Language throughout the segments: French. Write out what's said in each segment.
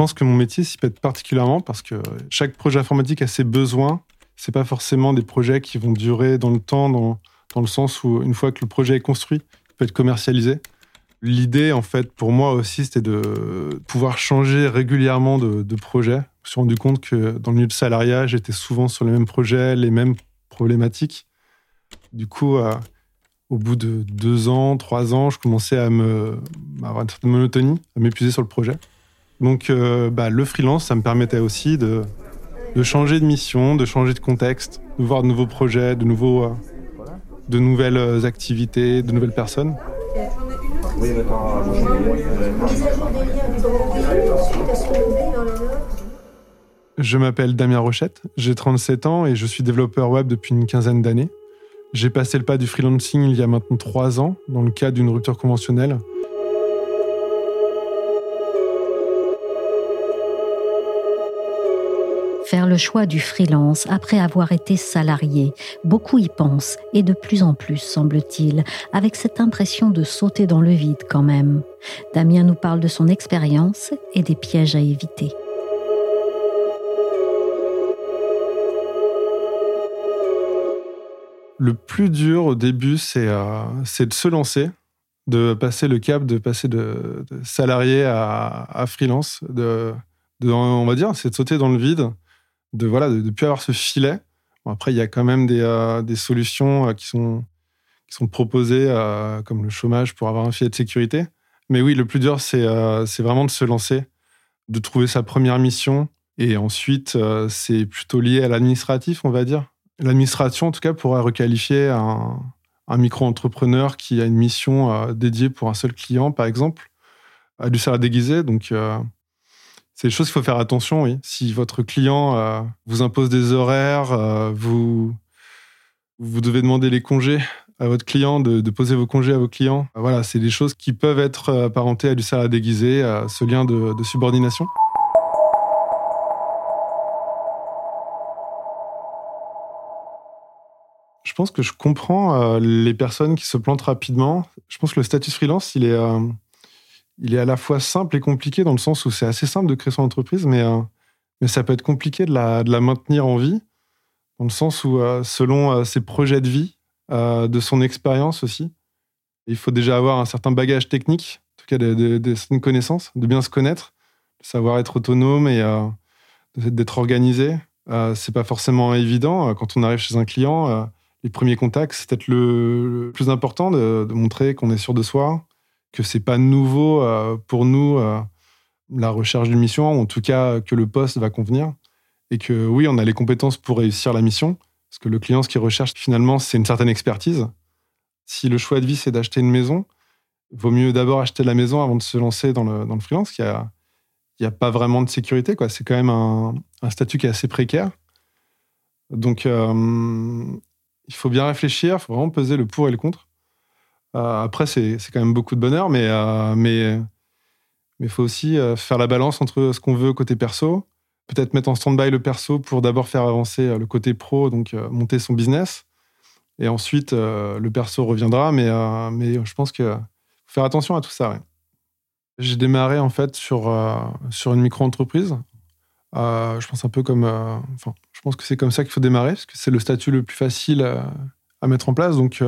pense que mon métier s'y pète particulièrement parce que chaque projet informatique a ses besoins. C'est pas forcément des projets qui vont durer dans le temps, dans, dans le sens où une fois que le projet est construit, il peut être commercialisé. L'idée, en fait, pour moi aussi, c'était de pouvoir changer régulièrement de, de projet. Je me suis rendu compte que dans le milieu de salariat, j'étais souvent sur les mêmes projets, les mêmes problématiques. Du coup, au bout de deux ans, trois ans, je commençais à me à avoir une certaine monotonie, à m'épuiser sur le projet. Donc, euh, bah, le freelance, ça me permettait aussi de, de changer de mission, de changer de contexte, de voir de nouveaux projets, de, nouveaux, euh, de nouvelles activités, de nouvelles personnes. Je m'appelle Damien Rochette, j'ai 37 ans et je suis développeur web depuis une quinzaine d'années. J'ai passé le pas du freelancing il y a maintenant trois ans dans le cadre d'une rupture conventionnelle. Le choix du freelance après avoir été salarié. Beaucoup y pensent, et de plus en plus, semble-t-il, avec cette impression de sauter dans le vide quand même. Damien nous parle de son expérience et des pièges à éviter. Le plus dur au début, c'est euh, de se lancer, de passer le cap, de passer de, salarié à, freelance, on va dire, c'est de sauter dans le vide, de voilà de plus avoir ce filet. après, il y a quand même des, euh, des solutions euh, qui sont qui sont proposées, euh, comme le chômage, pour avoir un filet de sécurité. Mais oui, le plus dur, c'est c'est vraiment de se lancer, de trouver sa première mission. Et ensuite, c'est plutôt lié à l'administratif, on va dire. L'administration, en tout cas, pourrait requalifier un, un micro-entrepreneur qui a une mission dédiée pour un seul client, par exemple, à du salaire déguisé. Donc, c'est des choses qu'il faut faire attention, oui. Si votre client euh, vous impose des horaires, euh, vous, vous devez demander les congés à votre client, de, poser vos congés à vos clients. Voilà, c'est des choses qui peuvent être euh, apparentées à du salaire déguisé, à ce lien de, de subordination. Je pense que je comprends les personnes qui se plantent rapidement. Je pense que le statut freelance, il est il est à la fois simple et compliqué dans le sens où c'est assez simple de créer son entreprise, mais, euh, mais ça peut être compliqué de la, de la, maintenir en vie, dans le sens où, euh, selon euh, ses projets de vie, de son expérience aussi, il faut déjà avoir un certain bagage technique, en tout cas des de, certaines connaissances, de bien se connaître, de savoir être autonome et d'être organisé. c'est pas forcément évident. Quand on arrive chez un client, les premiers contacts, c'est peut-être le, plus important de, de montrer qu'on est sûr de soi, que c'est pas nouveau euh, pour nous euh, la recherche d'une mission, ou en tout cas que le poste va convenir, et que oui, on a les compétences pour réussir la mission, parce que le client, ce qu'il recherche finalement, c'est une certaine expertise. Si le choix de vie, c'est d'acheter une maison, vaut mieux d'abord acheter la maison avant de se lancer dans le, dans le freelance, il n'y a, a pas vraiment de sécurité. quoi. C'est quand même un, un, statut qui est assez précaire. Donc, euh, il faut bien réfléchir, il faut vraiment peser le pour et le contre. Euh, après, c'est quand même beaucoup de bonheur, mais euh, mais faut aussi euh, faire la balance entre ce qu'on veut côté perso, peut-être mettre en stand-by le perso pour d'abord faire avancer le côté pro, donc monter son business, et ensuite le perso reviendra. Mais mais je pense que faut faire attention à tout ça. J'ai démarré en fait sur sur une micro-entreprise. je pense un peu comme, enfin, je pense que c'est comme ça qu'il faut démarrer parce que c'est le statut le plus facile à mettre en place. Donc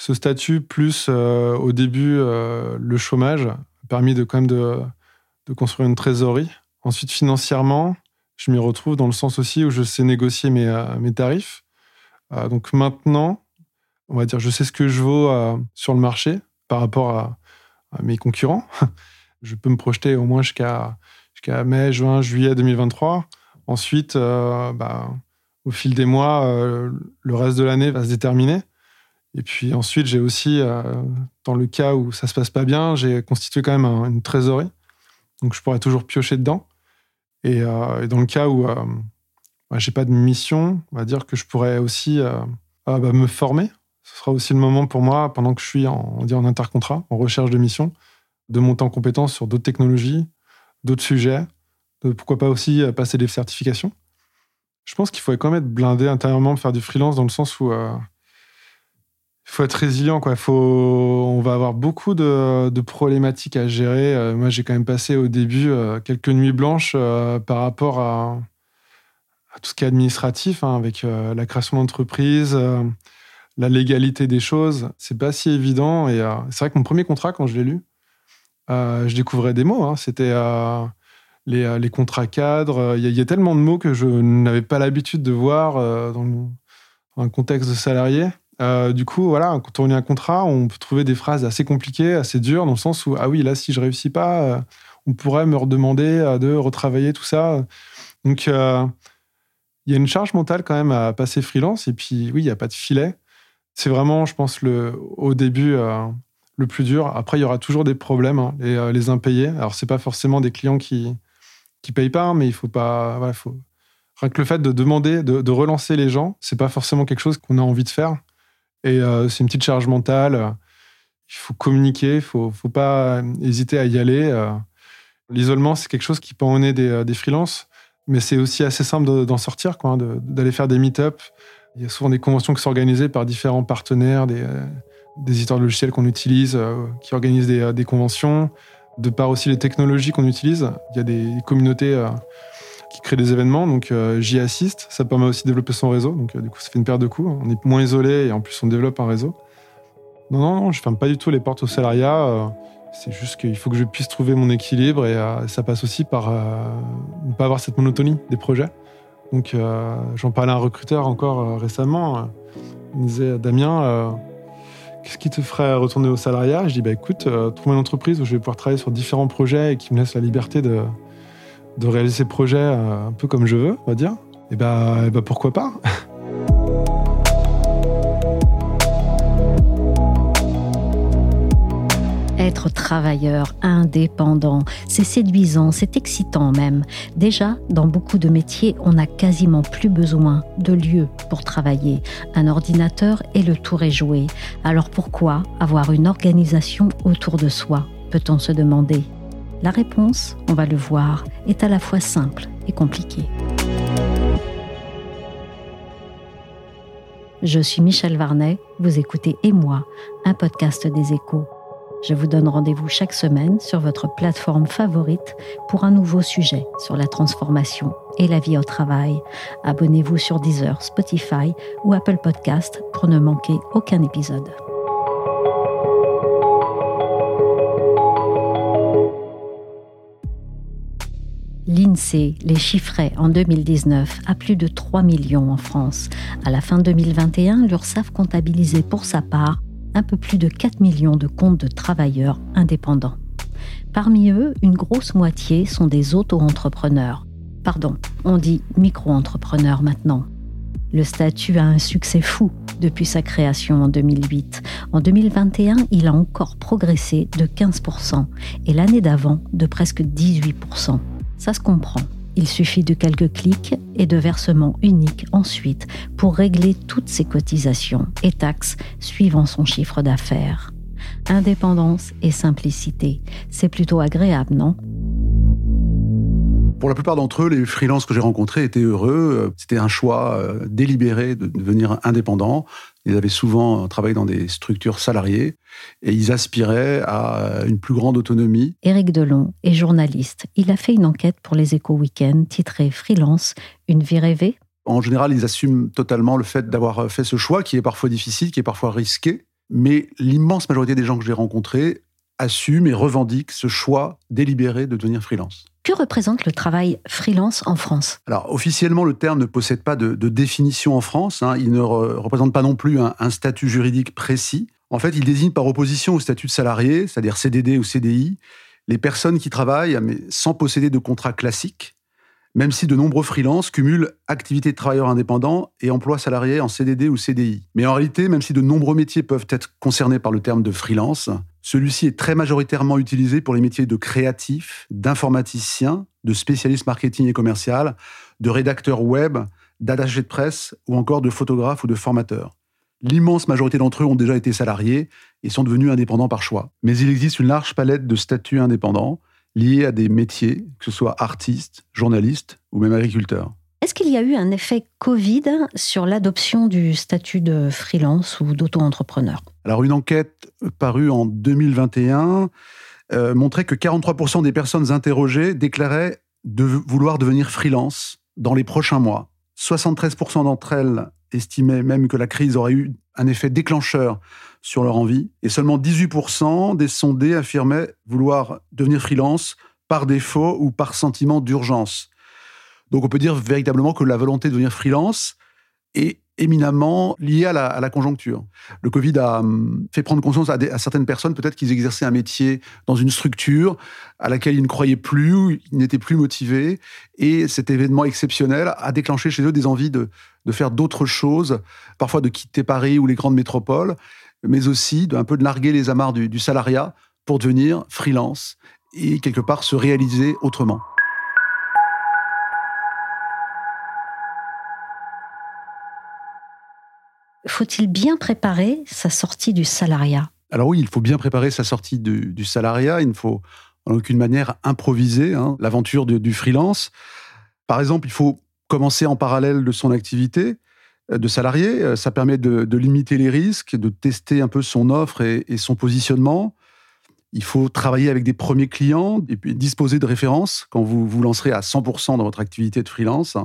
ce statut, plus euh, au début euh, le chômage, a permis de, construire une trésorerie. Ensuite, financièrement, je m'y retrouve dans le sens aussi où je sais négocier mes, euh, tarifs. donc maintenant, on va dire, je sais ce que je vaux sur le marché par rapport à, mes concurrents. je peux me projeter au moins jusqu'à jusqu'à mai, juin, juillet 2023. Ensuite, bah, au fil des mois, le reste de l'année va se déterminer. Et puis ensuite, j'ai aussi, euh, dans le cas où ça se passe pas bien, j'ai constitué quand même une trésorerie. Donc je pourrais toujours piocher dedans. Et, euh, dans le cas où euh, bah, j'ai pas de mission, on va dire que je pourrais aussi bah, me former. Ce sera aussi le moment pour moi, pendant que je suis en, on dit en intercontrat, en recherche de mission, de monter en compétence sur d'autres technologies, d'autres sujets, de pourquoi pas aussi passer des certifications. Je pense qu'il faut quand même être blindé intérieurement, faire du freelance dans le sens où faut être résilient, quoi. On va avoir beaucoup de, problématiques à gérer. Euh, moi, j'ai quand même passé au début euh, quelques nuits blanches euh, par rapport à, tout ce qui est administratif, hein, avec la création d'entreprise, la légalité des choses. C'est pas si évident. Et c'est vrai que mon premier contrat, quand je l'ai lu, je découvrais des mots. Hein. C'était les, contrats cadres. Il y, a tellement de mots que je n'avais pas l'habitude de voir dans un contexte de salarié. Euh, du coup, voilà, quand on lit un contrat, on peut trouver des phrases assez compliquées, assez dures, dans le sens où, ah oui, là, si je réussis pas, euh, on pourrait me redemander euh, de retravailler tout ça. Donc, il y a une charge mentale quand même à passer freelance. Et puis, oui, il n'y a pas de filet. C'est vraiment, je pense, au début, le plus dur. Après, il y aura toujours des problèmes, hein, les, les, impayés. Alors, c'est pas forcément des clients qui qui payent pas, hein, mais il faut pas. Voilà, faut... Rien que le fait de demander, de, de relancer les gens, c'est pas forcément quelque chose qu'on a envie de faire. Et euh, c'est une petite charge mentale. Il faut communiquer, il faut, faut, pas hésiter à y aller. Euh. L'isolement, c'est quelque chose qui peut emmener des, euh, des freelances, mais c'est aussi assez simple d'en sortir, hein, d'aller faire des meet-up. Il y a souvent des conventions qui sont organisées par différents partenaires, des, des éditeurs de logiciels qu'on utilise, qui organisent des, des, conventions. De par aussi les technologies qu'on utilise, il y a des communautés qui crée des événements. Donc euh, j'y assiste. Ça permet aussi de développer son réseau. Donc euh, du coup, ça fait une paire de coups. On est moins isolé et en plus, on développe un réseau. Non, non, non, je ferme pas du tout les portes au salariat. Euh, c'est juste qu'il faut que je puisse trouver mon équilibre et ça passe aussi par ne pas avoir cette monotonie des projets. Donc j'en parlais à un recruteur encore récemment. Il me disait Damien, qu'est-ce qui te ferait retourner au salariat? Je dis bah écoute, trouver une entreprise où je vais pouvoir travailler sur différents projets et qui me laisse la liberté de, de réaliser ces projets euh, un peu comme je veux, on va dire, et bah, bah pourquoi pas? Être travailleur indépendant, c'est séduisant, c'est excitant même. Déjà, dans beaucoup de métiers, on n'a quasiment plus besoin de lieu pour travailler. Un ordinateur et le tour est joué. Alors pourquoi avoir une organisation autour de soi peut-on se demander? La réponse, on va le voir, est à la fois simple et compliquée. Je suis Michel Varnet, vous écoutez Et moi, un podcast des échos. Je vous donne rendez-vous chaque semaine sur votre plateforme favorite pour un nouveau sujet sur la transformation et la vie au travail. Abonnez-vous sur Deezer, Spotify ou Apple Podcast pour ne manquer aucun épisode. Les chiffrait en 2019 à plus de 3 millions en France. À la fin 2021, l'URSSAF comptabilisait pour sa part un peu plus de 4 millions de comptes de travailleurs indépendants. Parmi eux, une grosse moitié sont des auto-entrepreneurs. Pardon, on dit micro-entrepreneurs maintenant. Le statut a un succès fou depuis sa création en 2008. En 2021, il a encore progressé de 15% et l'année d'avant de presque 18%. Ça se comprend. Il suffit de quelques clics et de versements uniques ensuite pour régler toutes ses cotisations et taxes suivant son chiffre d'affaires. Indépendance et simplicité, c'est plutôt agréable, non? Pour la plupart d'entre eux, les freelances que j'ai rencontrés étaient heureux. C'était un choix euh, délibéré de devenir indépendant. Ils avaient souvent travaillé dans des structures salariées et ils aspiraient à une plus grande autonomie. Éric Delon est journaliste. Il a fait une enquête pour les Échos Week-end titrée Freelance, une vie rêvée. En général, ils assument totalement le fait d'avoir fait ce choix qui est parfois difficile, qui est parfois risqué. Mais l'immense majorité des gens que j'ai rencontrés assument et revendiquent ce choix délibéré de devenir freelance. Que représente le travail freelance en France? Alors, officiellement, le terme ne possède pas de, définition en France. Hein. Il ne représente pas non plus un, statut juridique précis. En fait, il désigne par opposition au statut de salarié, c'est-à-dire CDD ou CDI, les personnes qui travaillent mais sans posséder de contrat classique, même si de nombreux freelances cumulent activité de travailleur indépendant et emploi salarié en CDD ou CDI. Mais en réalité, même si de nombreux métiers peuvent être concernés par le terme de freelance, celui-ci est très majoritairement utilisé pour les métiers de créatif, d'informaticien, de spécialiste marketing et commercial, de rédacteur web, d'attaché de presse ou encore de photographe ou de formateur. L'immense majorité d'entre eux ont déjà été salariés et sont devenus indépendants par choix. Mais il existe une large palette de statuts indépendants liés à des métiers, que ce soit artistes, journalistes ou même agriculteurs. Est-ce qu'il y a eu un effet Covid sur l'adoption du statut de freelance ou d'auto-entrepreneur? Alors une enquête parue en 2021 euh, montrait que 43% des personnes interrogées déclaraient de vouloir devenir freelance dans les prochains mois. 73% d'entre elles estimaient même que la crise aurait eu un effet déclencheur sur leur envie, et seulement 18% des sondés affirmaient vouloir devenir freelance par défaut ou par sentiment d'urgence. Donc on peut dire véritablement que la volonté de devenir freelance est éminemment liée à la, conjoncture. Le Covid a hum, fait prendre conscience à, certaines personnes peut-être qu'ils exerçaient un métier dans une structure à laquelle ils ne croyaient plus, ils n'étaient plus motivés, et cet événement exceptionnel a déclenché chez eux des envies de, de faire d'autres choses, parfois de quitter Paris ou les grandes métropoles, mais aussi de un peu de larguer les amarres du, du salariat pour devenir freelance et quelque part se réaliser autrement. Faut-il bien préparer sa sortie du salariat? Alors oui, il faut bien préparer sa sortie du, salariat. Il ne faut en aucune manière improviser hein, l'aventure du freelance. Par exemple, il faut commencer en parallèle de son activité euh, de salarié. Euh, ça permet de, limiter les risques, de tester un peu son offre et, son positionnement. Il faut travailler avec des premiers clients et puis disposer de références quand vous vous lancerez à 100% dans votre activité de freelance.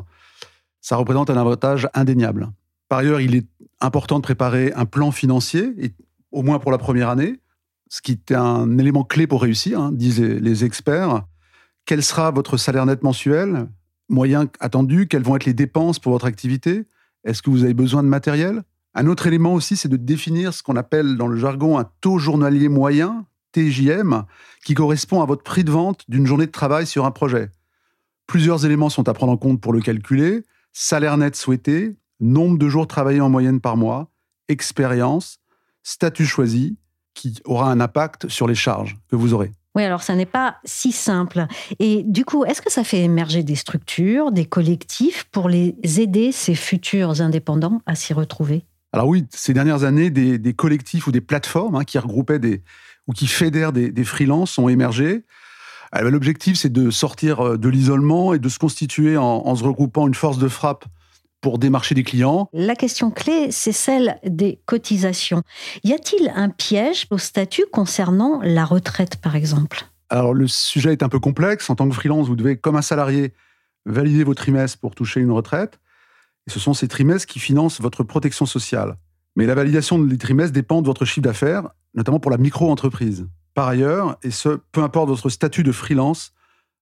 Ça représente un avantage indéniable. Par ailleurs, il est important de préparer un plan financier, et, au moins pour la première année, ce qui est un élément clé pour réussir, hein, disent les experts. Quel sera votre salaire net mensuel moyen attendu? Quelles vont être les dépenses pour votre activité? Est-ce que vous avez besoin de matériel? Un autre élément aussi, c'est de définir ce qu'on appelle dans le jargon un taux journalier moyen, TJM, qui correspond à votre prix de vente d'une journée de travail sur un projet. Plusieurs éléments sont à prendre en compte pour le calculer. Salaire net souhaité, nombre de jours travaillés en moyenne par mois, expérience, statut choisi, qui aura un impact sur les charges que vous aurez. Oui, alors ça n'est pas si simple. Et du coup, est-ce que ça fait émerger des structures, des collectifs pour les aider, ces futurs indépendants, à s'y retrouver? Alors oui, ces dernières années, des, collectifs ou des plateformes hein, qui regroupaient des, ou qui fédèrent des, des freelances ont émergé. Euh, l'objectif, c'est de sortir euh, de l'isolement et de se constituer en se regroupant une force de frappe pour démarcher des clients. La question clé, c'est celle des cotisations. Y a-t-il un piège au statut concernant la retraite, par exemple? Alors, le sujet est un peu complexe. En tant que freelance, vous devez, comme un salarié, valider vos trimestres pour toucher une retraite. Et ce sont ces trimestres qui financent votre protection sociale. Mais la validation des trimestres dépend de votre chiffre d'affaires, notamment pour la micro-entreprise. Par ailleurs, et ce, peu importe votre statut de freelance,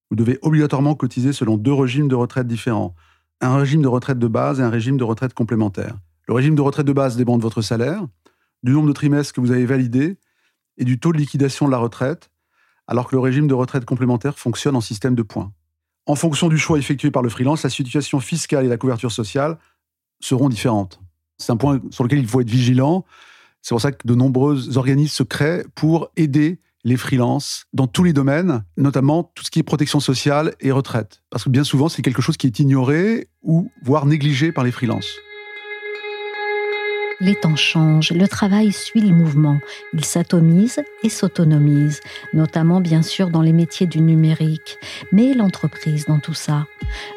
vous devez obligatoirement cotiser selon deux régimes de retraite différents un régime de retraite de base et un régime de retraite complémentaire. Le régime de retraite de base dépend de votre salaire, du nombre de trimestres que vous avez validés et du taux de liquidation de la retraite, alors que le régime de retraite complémentaire fonctionne en système de points. En fonction du choix effectué par le freelance, la situation fiscale et la couverture sociale seront différentes. C'est un point sur lequel il faut être vigilant. C'est pour ça que de nombreux organismes se créent pour aider les freelances dans tous les domaines, notamment tout ce qui est protection sociale et retraite. Parce que bien souvent, c'est quelque chose qui est ignoré ou voire négligé par les freelances. Les temps changent, le travail suit le mouvement, il s'atomise et s'autonomise, notamment bien sûr dans les métiers du numérique, mais l'entreprise dans tout ça.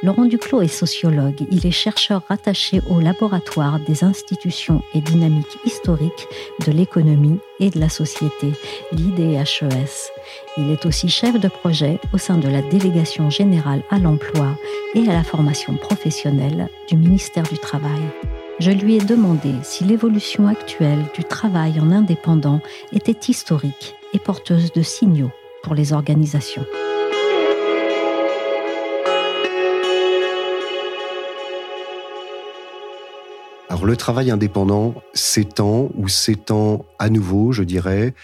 Laurent Duclos est sociologue, il est chercheur rattaché au laboratoire des institutions et dynamiques historiques de l'économie et de la société, l'IDHES. Il est aussi chef de projet au sein de la délégation générale à l'emploi et à la formation professionnelle du ministère du Travail je lui ai demandé si l'évolution actuelle du travail en indépendant était historique et porteuse de signaux pour les organisations. Alors le travail indépendant s'étend ou s'étend à nouveau, je dirais,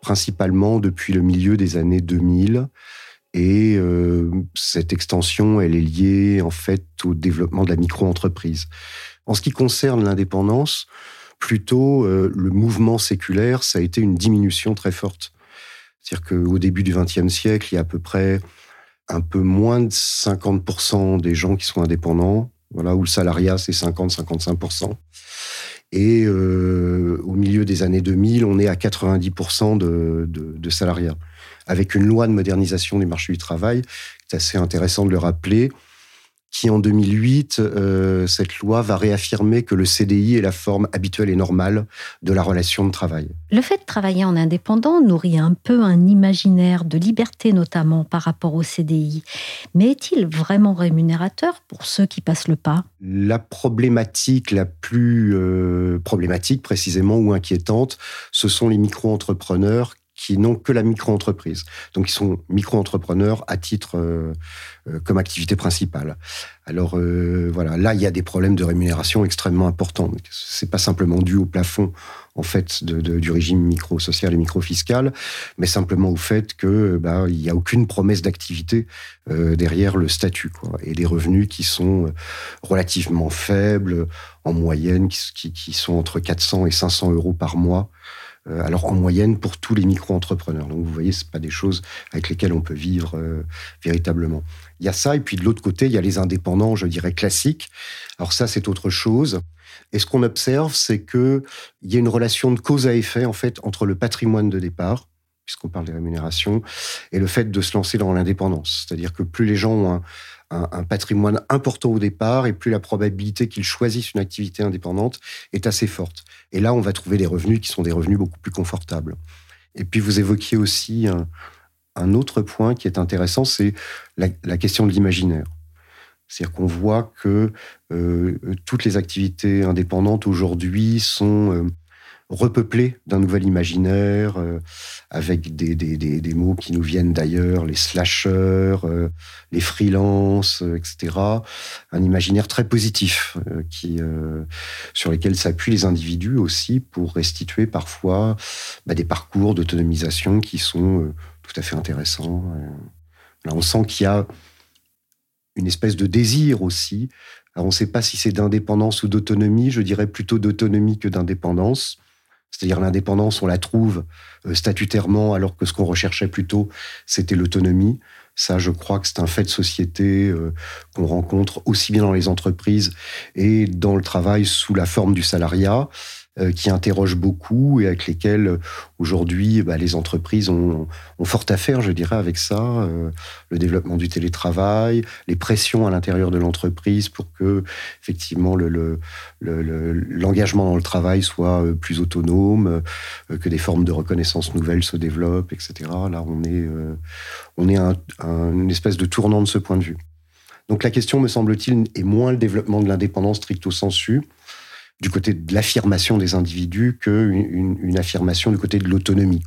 principalement depuis le milieu des années 2000. Et euh, cette extension, elle est liée en fait au développement de la micro-entreprise. En ce qui concerne l'indépendance, plutôt euh, le mouvement séculaire, ça a été une diminution très forte. C'est-à-dire qu'au début du XXe siècle, il y a à peu près un peu moins de 50% des gens qui sont indépendants, voilà, où le salariat, c'est 50-55%. Et euh, au milieu des années 2000, on est à 90% de, de, de salariat. Avec une loi de modernisation du marché du travail, c'est assez intéressant de le rappeler, qui en 2008, euh, cette loi va réaffirmer que le CDI est la forme habituelle et normale de la relation de travail. Le fait de travailler en indépendant nourrit un peu un imaginaire de liberté notamment par rapport au CDI. Mais est-il vraiment rémunérateur pour ceux qui passent le pas? La problématique la plus euh, problématique précisément ou inquiétante, ce sont les micro-entrepreneurs qui n'ont que la micro-entreprise. Donc, ils sont micro-entrepreneurs à titre euh, euh, comme activité principale. Alors, euh, voilà, là, il y a des problèmes de rémunération extrêmement importants. C'est pas simplement dû au plafond, en fait, du régime micro-social et micro-fiscal, mais simplement au fait que bah, il n'y a aucune promesse d'activité derrière le statut, quoi, et des revenus qui sont relativement faibles, en moyenne, qui, qui sont entre 400 et 500 euros par mois. Euh, alors en moyenne pour tous les micro-entrepreneurs. Donc vous voyez, ce pas des choses avec lesquelles on peut vivre euh, véritablement. Il y a ça, et puis de l'autre côté, il y a les indépendants, je dirais, classiques. Alors ça, c'est autre chose. Et ce qu'on observe, c'est qu'il y a une relation de cause à effet, en fait, entre le patrimoine de départ, puisqu'on parle des rémunérations, et le fait de se lancer dans l'indépendance. C'est-à-dire que plus les gens ont un, un, patrimoine important au départ, et plus la probabilité qu'ils choisissent une activité indépendante est assez forte. Et là, on va trouver des revenus qui sont des revenus beaucoup plus confortables. Et puis, vous évoquiez aussi un, autre point qui est intéressant, c'est la, question de l'imaginaire. C'est-à-dire qu'on voit que euh, toutes les activités indépendantes aujourd'hui sont euh, repeuplé d'un nouvel imaginaire, euh, avec des, des, des, mots qui nous viennent d'ailleurs, les slashers, euh, les freelances, euh, etc. Un imaginaire très positif, qui, sur lesquels s'appuient les individus aussi pour restituer parfois bah, des parcours d'autonomisation qui sont tout à fait intéressants. Là, on sent qu'il y a une espèce de désir aussi. Alors, on ne sait pas si c'est d'indépendance ou d'autonomie, je dirais plutôt d'autonomie que d'indépendance c'est-à-dire l'indépendance, on la trouve euh, statutairement, alors que ce qu'on recherchait plutôt, c'était l'autonomie. Ça, je crois que c'est un fait de société euh, qu'on rencontre aussi bien dans les entreprises et dans le travail sous la forme du salariat. Euh, qui interrogent beaucoup et avec lesquels euh, aujourd'hui bah, les entreprises ont, ont, fort à faire, je dirais, avec ça. Euh, le développement du télétravail, les pressions à l'intérieur de l'entreprise pour que effectivement le, l'engagement le, dans le travail soit plus autonome, que des formes de reconnaissance nouvelles se développent, etc. Là, on est, on est un, une espèce de tournant de ce point de vue. Donc la question, me semble-t-il, est moins le développement de l'indépendance stricto sensu, du côté de l'affirmation des individus qu'une une affirmation du côté de l'autonomie.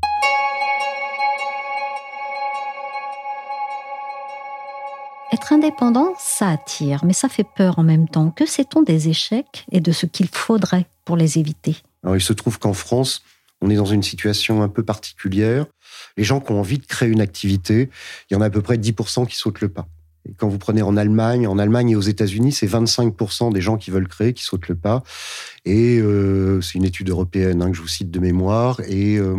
Être indépendant, ça attire, mais ça fait peur en même temps. Que sait-on des échecs et de ce qu'il faudrait pour les éviter? Alors, il se trouve qu'en France, on est dans une situation un peu particulière. Les gens qui ont envie de créer une activité, il y en a à peu près 10% qui sautent le pas quand vous prenez en Allemagne, en Allemagne et aux États-Unis, c'est 25% des gens qui veulent créer qui sautent le pas. Et euh, c'est une étude européenne hein, que je vous cite de mémoire. Et euh,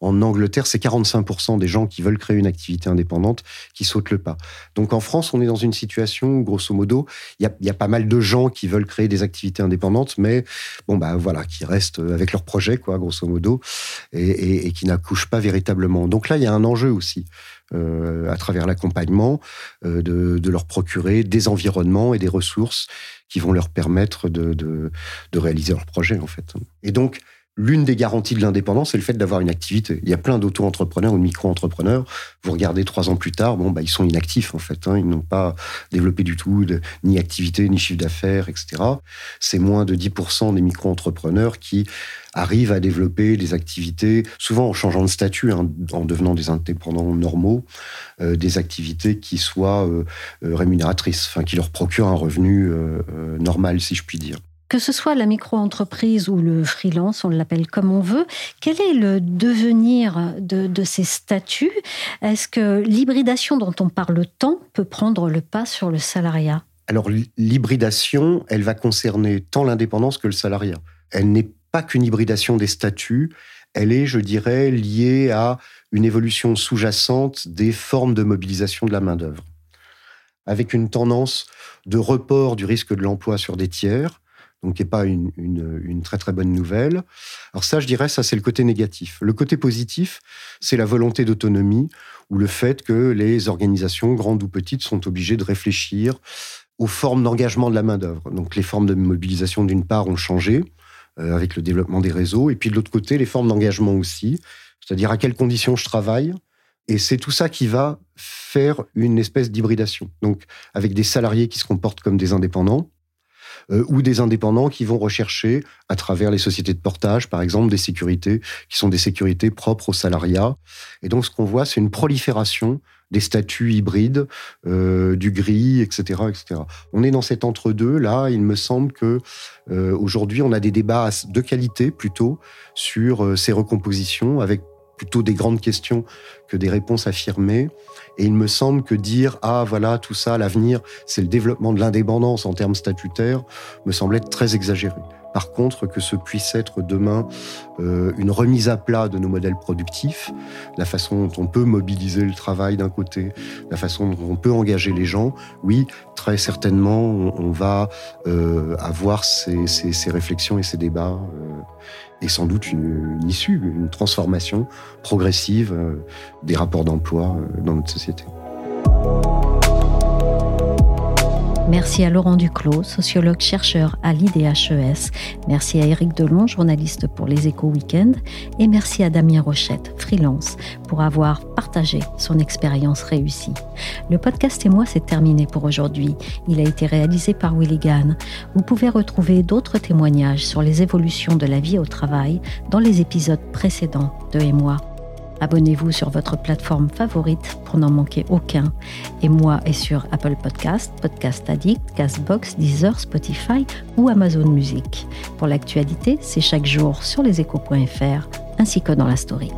en Angleterre, c'est 45% des gens qui veulent créer une activité indépendante qui sautent le pas. Donc en France, on est dans une situation où, grosso modo, il y, a, pas mal de gens qui veulent créer des activités indépendantes, mais bon, bah voilà, qui restent avec leur projet, quoi, grosso modo, et, et qui n'accouchent pas véritablement. Donc là, il y a un enjeu aussi. Euh, à travers l'accompagnement, euh, de, leur procurer des environnements et des ressources qui vont leur permettre de, réaliser leur projet, en fait. Et donc, L'une des garanties de l'indépendance, c'est le fait d'avoir une activité. Il y a plein d'auto-entrepreneurs ou de micro-entrepreneurs. Vous regardez trois ans plus tard, bon, bah, ils sont inactifs en fait. Hein. Ils n'ont pas développé du tout ni activité, ni chiffre d'affaires, etc. C'est moins de 10% des micro-entrepreneurs qui arrivent à développer des activités, souvent en changeant de statut, hein, en devenant des indépendants normaux, euh, des activités qui soient euh, euh, rémunératrices, enfin qui leur procurent un revenu normal, si je puis dire. Que ce soit la micro-entreprise ou le freelance, on l'appelle comme on veut, quel est le devenir de, ces statuts? Est-ce que l'hybridation dont on parle tant peut prendre le pas sur le salariat? Alors l'hybridation, elle va concerner tant l'indépendance que le salariat. Elle n'est pas qu'une hybridation des statuts, elle est, je dirais, liée à une évolution sous-jacente des formes de mobilisation de la main-d'œuvre, avec une tendance de report du risque de l'emploi sur des tiers, donc qui n'est pas une, très très bonne nouvelle. Alors ça, je dirais, ça c'est le côté négatif. Le côté positif, c'est la volonté d'autonomie ou le fait que les organisations, grandes ou petites, sont obligées de réfléchir aux formes d'engagement de la main-d'œuvre. Donc les formes de mobilisation, d'une part, ont changé euh, avec le développement des réseaux, et puis de l'autre côté, les formes d'engagement aussi, c'est-à-dire à quelles conditions je travaille. Et c'est tout ça qui va faire une espèce d'hybridation. Donc avec des salariés qui se comportent comme des indépendants, euh, ou des indépendants qui vont rechercher, à travers les sociétés de portage, par exemple, des sécurités qui sont des sécurités propres au salariat. Et donc, ce qu'on voit, c'est une prolifération des statuts hybrides, euh, du gris, etc., etc. On est dans cet entre-deux là. Il me semble que euh, aujourd'hui, on a des débats de qualité plutôt sur ces recompositions, avec plutôt des grandes questions que des réponses affirmées. Et il me semble que dire ah voilà tout ça, l'avenir, c'est le développement de l'indépendance en termes statutaires, me semble être très exagéré. Par contre, que ce puisse être demain euh, une remise à plat de nos modèles productifs, la façon dont on peut mobiliser le travail d'un côté, la façon dont on peut engager les gens, oui, très certainement, on, va euh, avoir ces, réflexions et ces débats, euh, et sans doute une, issue, une transformation progressive des rapports d'emploi dans notre société. Merci à Laurent Duclos, sociologue chercheur à l'IDHES. Merci à Éric Delon, journaliste pour les Échos Week-end. Et merci à Damien Rochette, freelance, pour avoir partagé son expérience réussie. Le podcast et moi, c'est terminé pour aujourd'hui. Il a été réalisé par Willy. Vous pouvez retrouver d'autres témoignages sur les évolutions de la vie au travail dans les épisodes précédents de Et moi. Abonnez-vous sur votre plateforme favorite pour n'en manquer aucun. Et moi est sur Apple Podcast, Podcast Addict, Castbox, Deezer, Spotify ou Amazon Music. Pour l'actualité, c'est chaque jour sur leséchos.fr ainsi que dans la story.